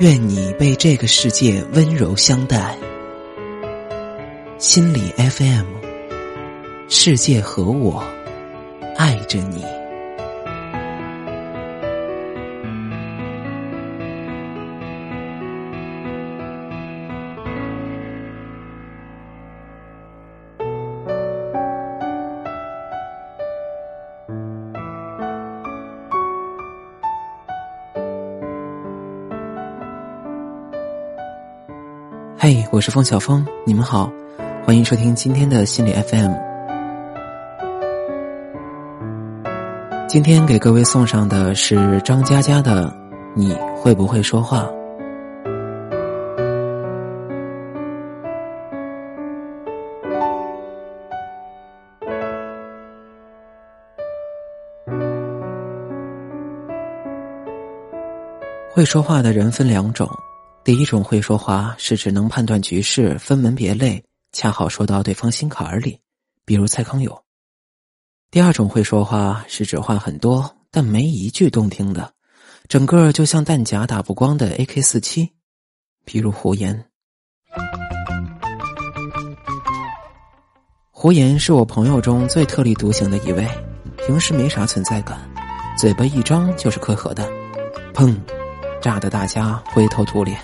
愿你被这个世界温柔相待。心理 FM，世界和我爱着你。我是风小峰，你们好，欢迎收听今天的心理 FM。今天给各位送上的是张嘉佳的《你会不会说话》。会说话的人分两种。第一种会说话是指能判断局势、分门别类，恰好说到对方心坎儿里，比如蔡康永。第二种会说话是指话很多，但没一句动听的，整个就像弹夹打不光的 AK 四七，比如胡言。胡言是我朋友中最特立独行的一位，平时没啥存在感，嘴巴一张就是颗核弹，砰。炸得大家灰头土脸。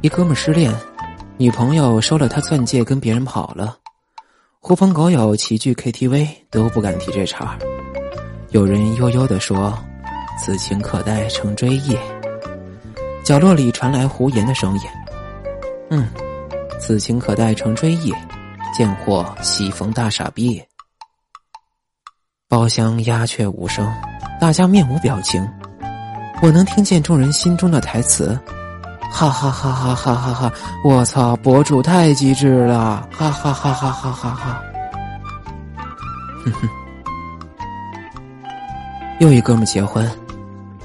一哥们失恋，女朋友收了他钻戒，跟别人跑了。狐朋狗友齐聚 KTV，都不敢提这茬有人悠悠的说：“此情可待成追忆。”角落里传来胡言的声音：“嗯，此情可待成追忆。”贱货喜逢大傻逼。包厢鸦雀无声，大家面无表情。我能听见众人心中的台词，哈哈哈哈哈哈哈！我操，博主太机智了，哈哈哈哈哈哈哈！哼哼，又一哥们结婚，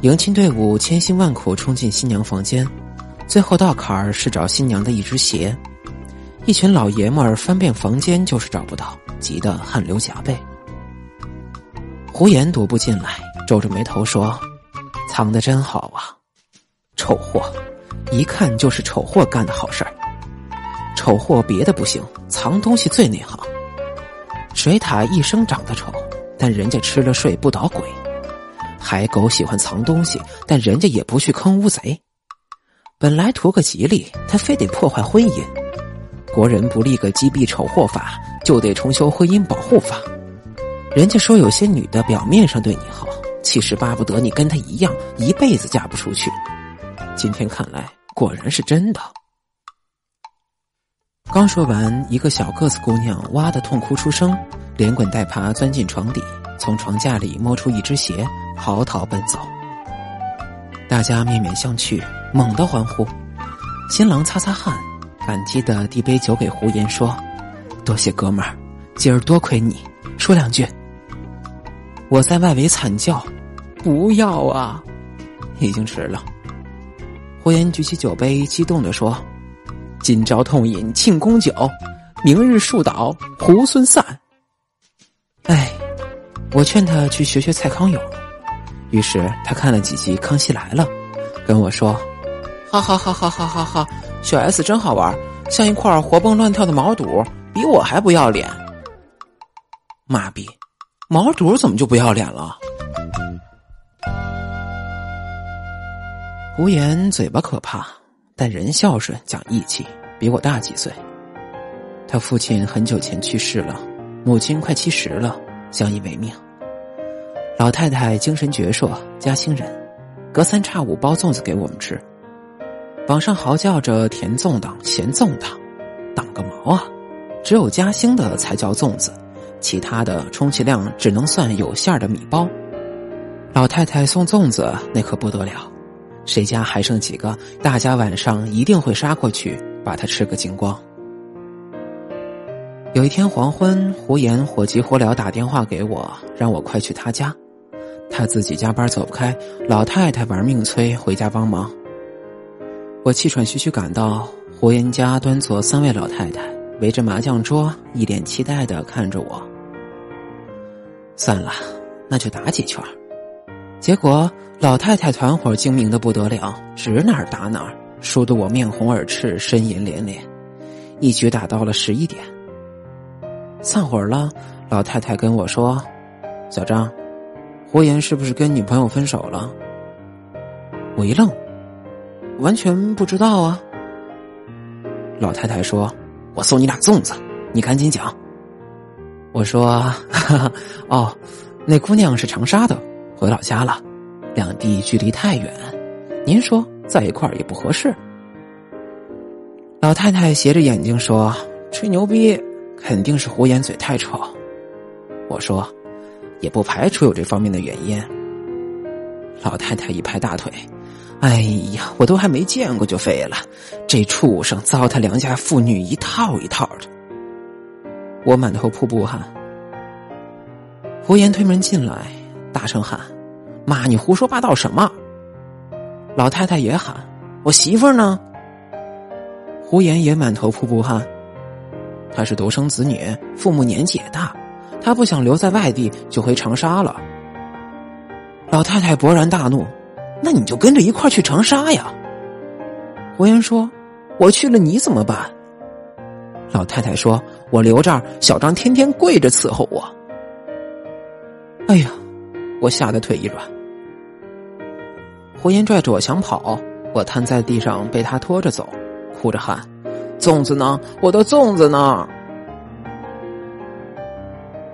迎亲队伍千辛万苦冲进新娘房间，最后到坎儿是找新娘的一只鞋，一群老爷们儿翻遍房间就是找不到，急得汗流浃背。胡言踱步进来，皱着眉头说。藏的真好啊，丑货，一看就是丑货干的好事儿。丑货别的不行，藏东西最内行。水獭一生长得丑，但人家吃了睡不捣鬼。海狗喜欢藏东西，但人家也不去坑乌贼。本来图个吉利，他非得破坏婚姻。国人不立个击毙丑货法，就得重修婚姻保护法。人家说有些女的表面上对你好。其实巴不得你跟他一样，一辈子嫁不出去。今天看来，果然是真的。刚说完，一个小个子姑娘哇的痛哭出声，连滚带爬钻进床底，从床架里摸出一只鞋，嚎啕奔走。大家面面相觑，猛地欢呼。新郎擦擦汗，感激的递杯酒给胡言，说：“多谢哥们儿，今儿多亏你，说两句。”我在外围惨叫。不要啊！已经迟了。胡言举起酒杯，激动的说：“今朝痛饮庆功酒，明日树倒猢狲散。”哎，我劝他去学学蔡康永。于是他看了几集《康熙来了》，跟我说：“哈哈哈哈哈哈哈！小 S 真好玩，像一块活蹦乱跳的毛肚，比我还不要脸。”妈逼，毛肚怎么就不要脸了？胡言嘴巴可怕，但人孝顺讲义气，比我大几岁。他父亲很久前去世了，母亲快七十了，相依为命。老太太精神矍铄，嘉兴人，隔三差五包粽子给我们吃。网上嚎叫着甜粽党、咸粽党，党个毛啊！只有嘉兴的才叫粽子，其他的充其量只能算有馅儿的米包。老太太送粽子那可不得了。谁家还剩几个？大家晚上一定会杀过去，把它吃个精光。有一天黄昏，胡言火急火燎打电话给我，让我快去他家。他自己加班走不开，老太太玩命催回家帮忙。我气喘吁吁赶到胡言家，端坐三位老太太围着麻将桌，一脸期待的看着我。算了，那就打几圈。结果老太太团伙精明的不得了，指哪儿打哪儿，输得我面红耳赤，呻吟连连，一局打到了十一点。散伙了，老太太跟我说：“小张，胡言是不是跟女朋友分手了？”我一愣，完全不知道啊。老太太说：“我送你俩粽子，你赶紧讲。”我说：“哈哈，哦，那姑娘是长沙的，回老家了，两地距离太远，您说在一块儿也不合适。”老太太斜着眼睛说：“吹牛逼。”肯定是胡言嘴太臭，我说，也不排除有这方面的原因。老太太一拍大腿：“哎呀，我都还没见过就废了，这畜生糟蹋良家妇女一套一套的。”我满头瀑布汗。胡言推门进来，大声喊：“妈，你胡说八道什么？”老太太也喊：“我媳妇呢？”胡言也满头瀑布汗。他是独生子女，父母年纪也大，他不想留在外地，就回长沙了。老太太勃然大怒：“那你就跟着一块去长沙呀！”胡言说：“我去了你怎么办？”老太太说：“我留这儿，小张天天跪着伺候我。”哎呀，我吓得腿一软。胡言拽着我想跑，我瘫在地上被他拖着走，哭着喊。粽子呢？我的粽子呢？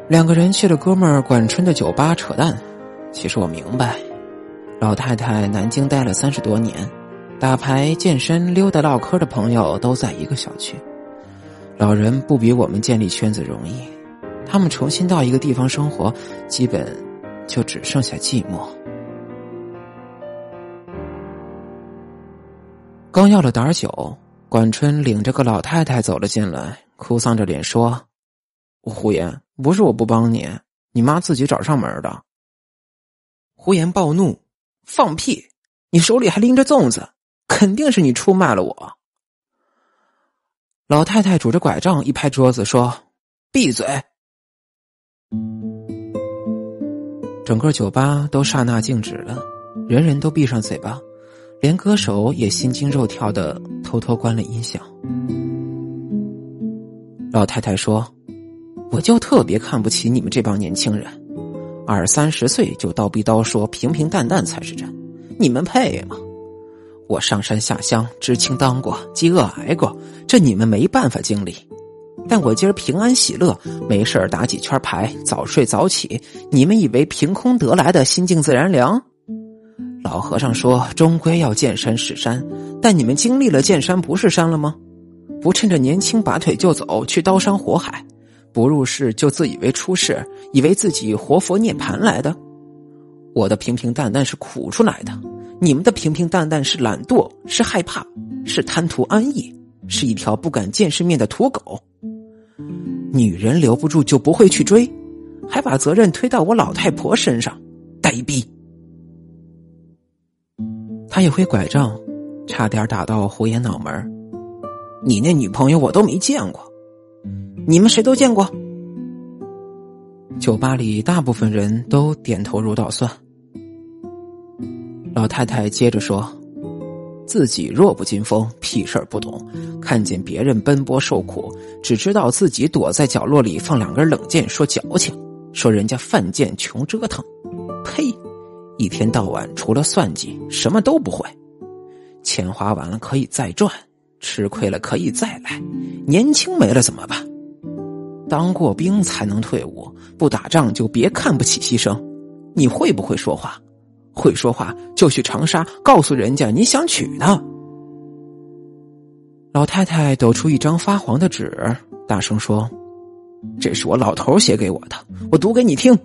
两个人去了哥们儿管春的酒吧扯淡。其实我明白，老太太南京待了三十多年，打牌、健身、溜达、唠嗑的朋友都在一个小区。老人不比我们建立圈子容易，他们重新到一个地方生活，基本就只剩下寂寞。刚要了点酒。管春领着个老太太走了进来，哭丧着脸说：“胡言，不是我不帮你，你妈自己找上门的。”胡言暴怒：“放屁！你手里还拎着粽子，肯定是你出卖了我。”老太太拄着拐杖一拍桌子说：“闭嘴！”整个酒吧都刹那静止了，人人都闭上嘴巴。连歌手也心惊肉跳的偷偷关了音响。老太太说：“我就特别看不起你们这帮年轻人，二三十岁就叨逼叨说平平淡淡才是真，你们配吗？我上山下乡，知青当过，饥饿挨过，这你们没办法经历。但我今儿平安喜乐，没事打几圈牌，早睡早起，你们以为凭空得来的心静自然凉？”老和尚说：“终归要见山是山，但你们经历了见山不是山了吗？不趁着年轻拔腿就走，去刀山火海，不入世就自以为出世，以为自己活佛涅盘来的。我的平平淡淡是苦出来的，你们的平平淡淡是懒惰，是害怕，是贪图安逸，是一条不敢见世面的土狗。女人留不住就不会去追，还把责任推到我老太婆身上，呆逼。”他一挥拐杖，差点打到胡言脑门你那女朋友我都没见过，你们谁都见过？酒吧里大部分人都点头如捣蒜。老太太接着说：“自己弱不禁风，屁事儿不懂，看见别人奔波受苦，只知道自己躲在角落里放两根冷箭，说矫情，说人家犯贱穷折腾，呸！”一天到晚除了算计什么都不会，钱花完了可以再赚，吃亏了可以再来，年轻没了怎么办？当过兵才能退伍，不打仗就别看不起牺牲。你会不会说话？会说话就去长沙告诉人家你想娶她。老太太抖出一张发黄的纸，大声说：“这是我老头写给我的，我读给你听。”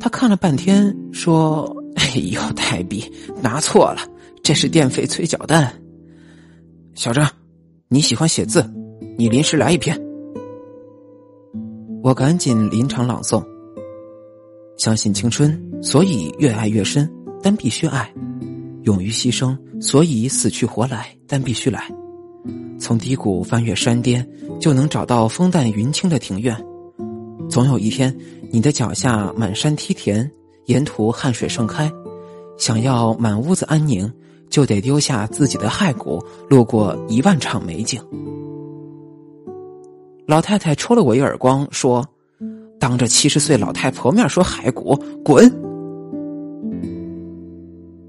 他看了半天，说：“哎呦，太逼，拿错了，这是电费催缴单。”小张，你喜欢写字，你临时来一篇。我赶紧临场朗诵：“相信青春，所以越爱越深，但必须爱；勇于牺牲，所以死去活来，但必须来。从低谷翻越山巅，就能找到风淡云轻的庭院。总有一天。”你的脚下满山梯田，沿途汗水盛开，想要满屋子安宁，就得丢下自己的骸骨，路过一万场美景。老太太抽了我一耳光，说：“当着七十岁老太婆面说骸骨，滚！”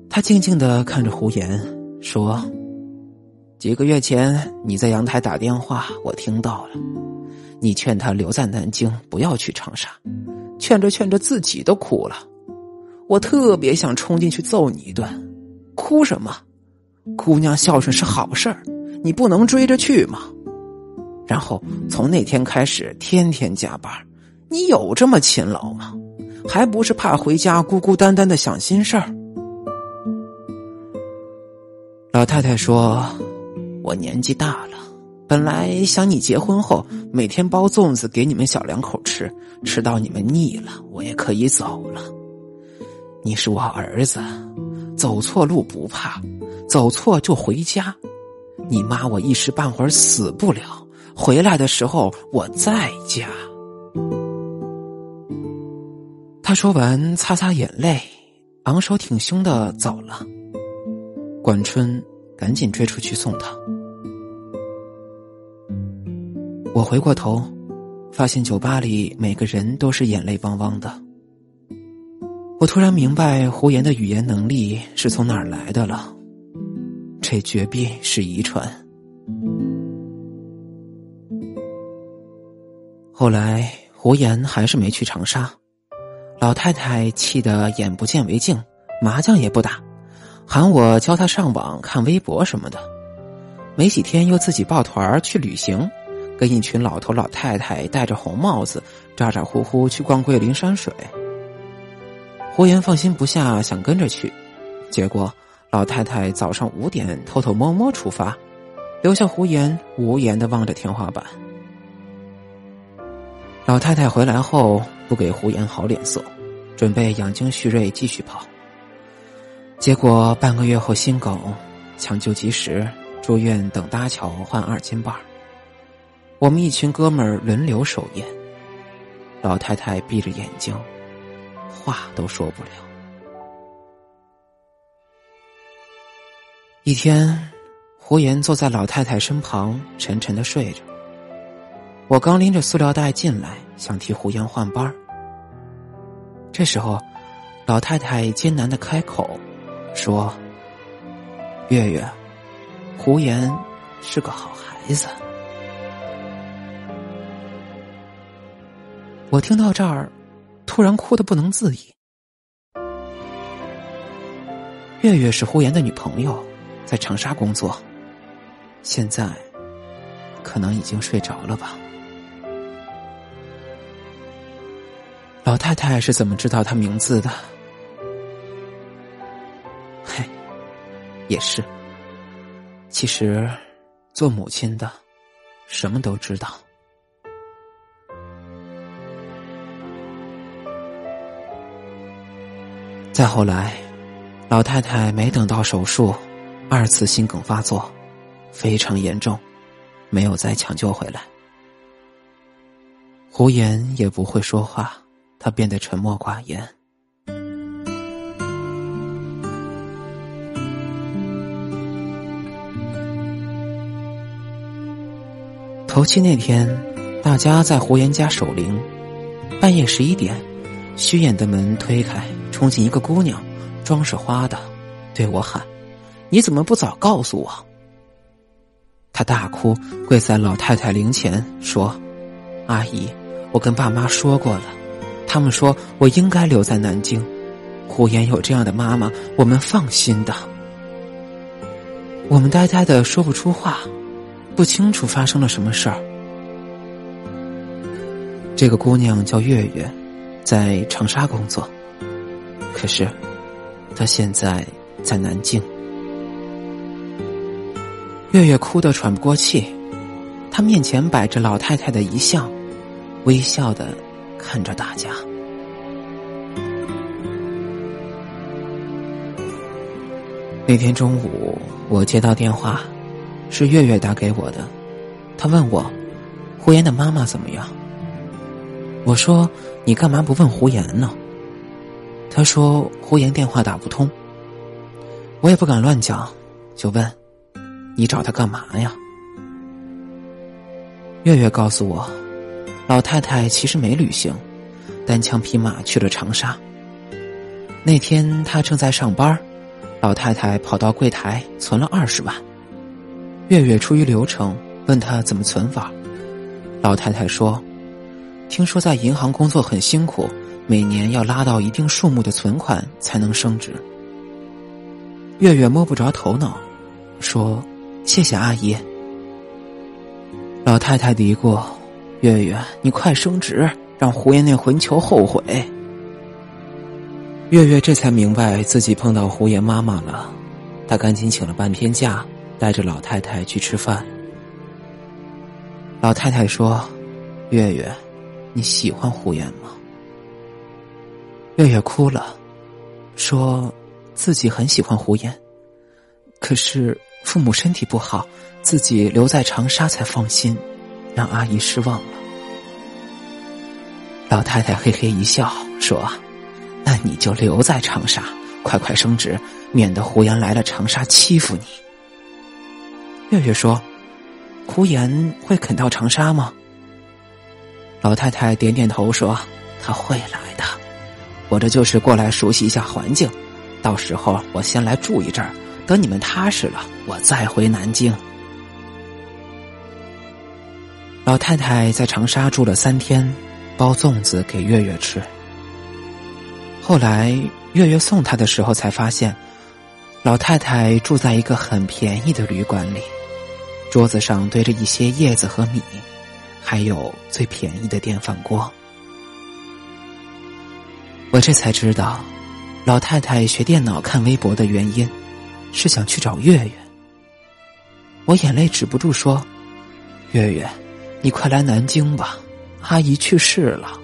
他静静的看着胡言，说：“几个月前你在阳台打电话，我听到了。你劝他留在南京，不要去长沙，劝着劝着自己都哭了。我特别想冲进去揍你一顿，哭什么？姑娘孝顺是好事儿，你不能追着去吗？”然后从那天开始，天天加班。你有这么勤劳吗？还不是怕回家孤孤单单的想心事儿。老太太说：“我年纪大了，本来想你结婚后每天包粽子给你们小两口吃，吃到你们腻了，我也可以走了。你是我儿子，走错路不怕，走错就回家。你妈我一时半会儿死不了。”回来的时候我在家。他说完，擦擦眼泪，昂首挺胸的走了。管春赶紧追出去送他。我回过头，发现酒吧里每个人都是眼泪汪汪的。我突然明白胡言的语言能力是从哪儿来的了，这绝壁是遗传。后来，胡言还是没去长沙，老太太气得眼不见为净，麻将也不打，喊我教她上网看微博什么的。没几天，又自己抱团去旅行，跟一群老头老太太戴着红帽子，咋咋呼呼去逛桂林山水。胡言放心不下，想跟着去，结果老太太早上五点偷偷摸摸出发，留下胡言无言的望着天花板。老太太回来后不给胡言好脸色，准备养精蓄锐继续跑。结果半个月后心梗，抢救及时，住院等搭桥换二斤半。我们一群哥们儿轮流守夜。老太太闭着眼睛，话都说不了。一天，胡言坐在老太太身旁，沉沉的睡着。我刚拎着塑料袋进来，想替胡言换班儿这时候，老太太艰难的开口说：“月月，胡言是个好孩子。”我听到这儿，突然哭得不能自已。月月是胡言的女朋友，在长沙工作，现在可能已经睡着了吧。老太太是怎么知道他名字的？嘿，也是。其实，做母亲的，什么都知道。再后来，老太太没等到手术，二次心梗发作，非常严重，没有再抢救回来。胡言也不会说话。他变得沉默寡言。头七那天，大家在胡言家守灵。半夜十一点，虚掩的门推开，冲进一个姑娘，妆是花的，对我喊：“你怎么不早告诉我？”他大哭，跪在老太太灵前说：“阿姨，我跟爸妈说过了。”他们说我应该留在南京，胡言有这样的妈妈，我们放心的。我们呆呆的说不出话，不清楚发生了什么事儿。这个姑娘叫月月，在长沙工作，可是她现在在南京。月月哭得喘不过气，她面前摆着老太太的遗像，微笑的。看着大家。那天中午，我接到电话，是月月打给我的。他问我，胡言的妈妈怎么样？我说：“你干嘛不问胡言呢？”他说胡言电话打不通，我也不敢乱讲，就问：“你找他干嘛呀？”月月告诉我，老太太其实没旅行，单枪匹马去了长沙。那天她正在上班，老太太跑到柜台存了二十万。月月出于流程问他怎么存法，老太太说：“听说在银行工作很辛苦，每年要拉到一定数目的存款才能升职。”月月摸不着头脑，说：“谢谢阿姨。”老太太嘀咕：“月月，你快升职，让胡言那混球后悔。”月月这才明白自己碰到胡言妈妈了，她赶紧请了半天假，带着老太太去吃饭。老太太说：“月月，你喜欢胡言吗？”月月哭了，说自己很喜欢胡言，可是父母身体不好，自己留在长沙才放心，让阿姨失望了。老太太嘿嘿一笑，说。那你就留在长沙，快快升职，免得胡言来了长沙欺负你。月月说：“胡言会肯到长沙吗？”老太太点点头说：“他会来的，我这就是过来熟悉一下环境，到时候我先来住一阵儿，等你们踏实了，我再回南京。”老太太在长沙住了三天，包粽子给月月吃。后来，月月送他的时候才发现，老太太住在一个很便宜的旅馆里，桌子上堆着一些叶子和米，还有最便宜的电饭锅。我这才知道，老太太学电脑看微博的原因，是想去找月月。我眼泪止不住说：“月月，你快来南京吧，阿姨去世了。”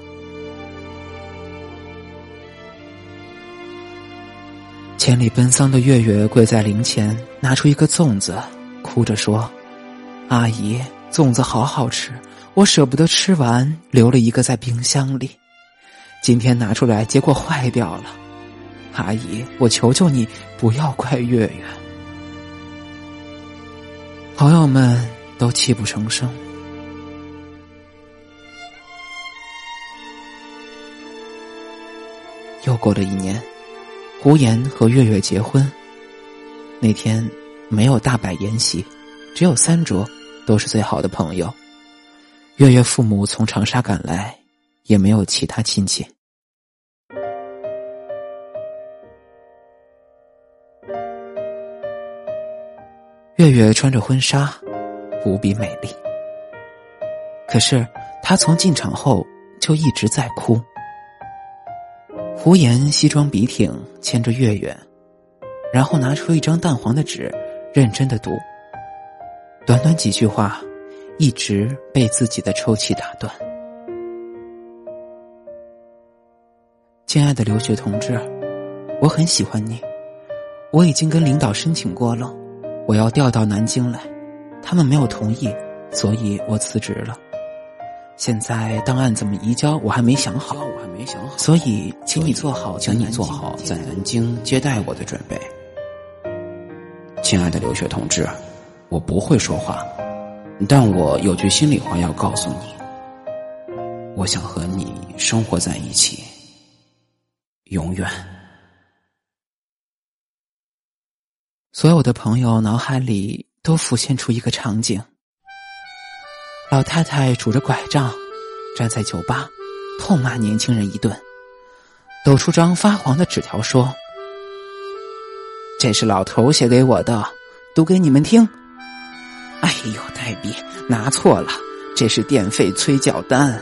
千里奔丧的月月跪在灵前，拿出一个粽子，哭着说：“阿姨，粽子好好吃，我舍不得吃完，留了一个在冰箱里。今天拿出来，结果坏掉了。阿姨，我求求你，不要怪月月。”朋友们都泣不成声。又过了一年。胡言和月月结婚那天，没有大摆筵席，只有三桌，都是最好的朋友。月月父母从长沙赶来，也没有其他亲戚。月月穿着婚纱，无比美丽。可是她从进场后就一直在哭。胡言西装笔挺，牵着月月，然后拿出一张淡黄的纸，认真的读。短短几句话，一直被自己的抽泣打断。亲爱的留学同志，我很喜欢你，我已经跟领导申请过了，我要调到南京来，他们没有同意，所以我辞职了。现在档案怎么移交，我还没想好，我还没想好，所以请你做好，请你做好在南京接待我的准备。亲爱的留学同志，我不会说话，但我有句心里话要告诉你，我想和你生活在一起，永远。所有的朋友脑海里都浮现出一个场景。老太太拄着拐杖，站在酒吧，痛骂年轻人一顿，抖出张发黄的纸条说：“这是老头写给我的，读给你们听。”哎呦，黛比拿错了，这是电费催缴单。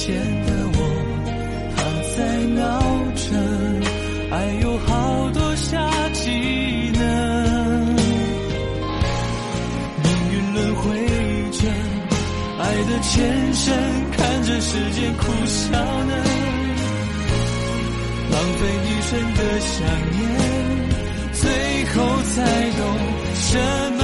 前的我还在闹着，爱有好多下技能，命运轮回着，爱的前身看着时间苦笑呢，浪费一生的想念，最后才懂什么。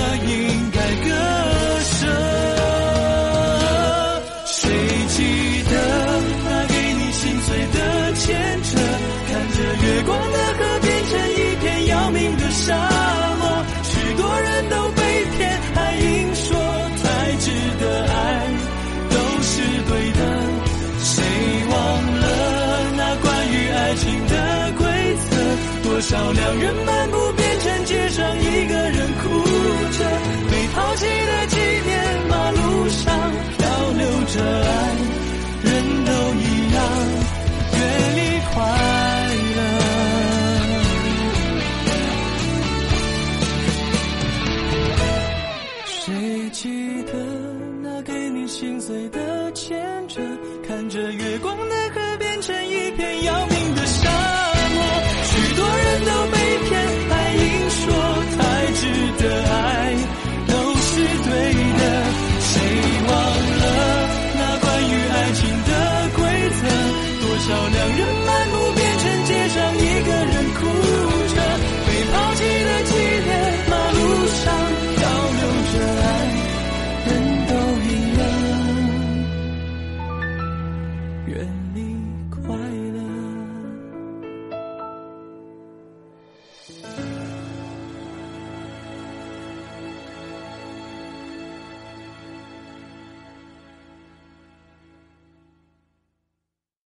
让人漫步